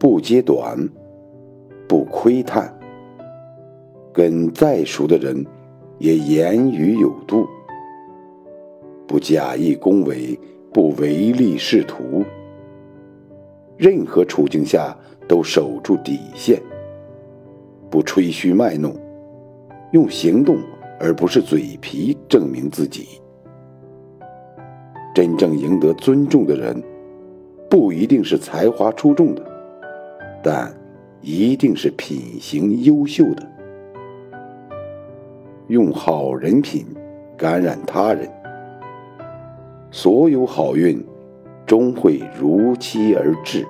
不揭短，不窥探，跟再熟的人也言语有度，不假意恭维，不唯利是图。任何处境下都守住底线，不吹嘘卖弄，用行动而不是嘴皮证明自己。真正赢得尊重的人，不一定是才华出众的，但一定是品行优秀的。用好人品感染他人，所有好运终会如期而至。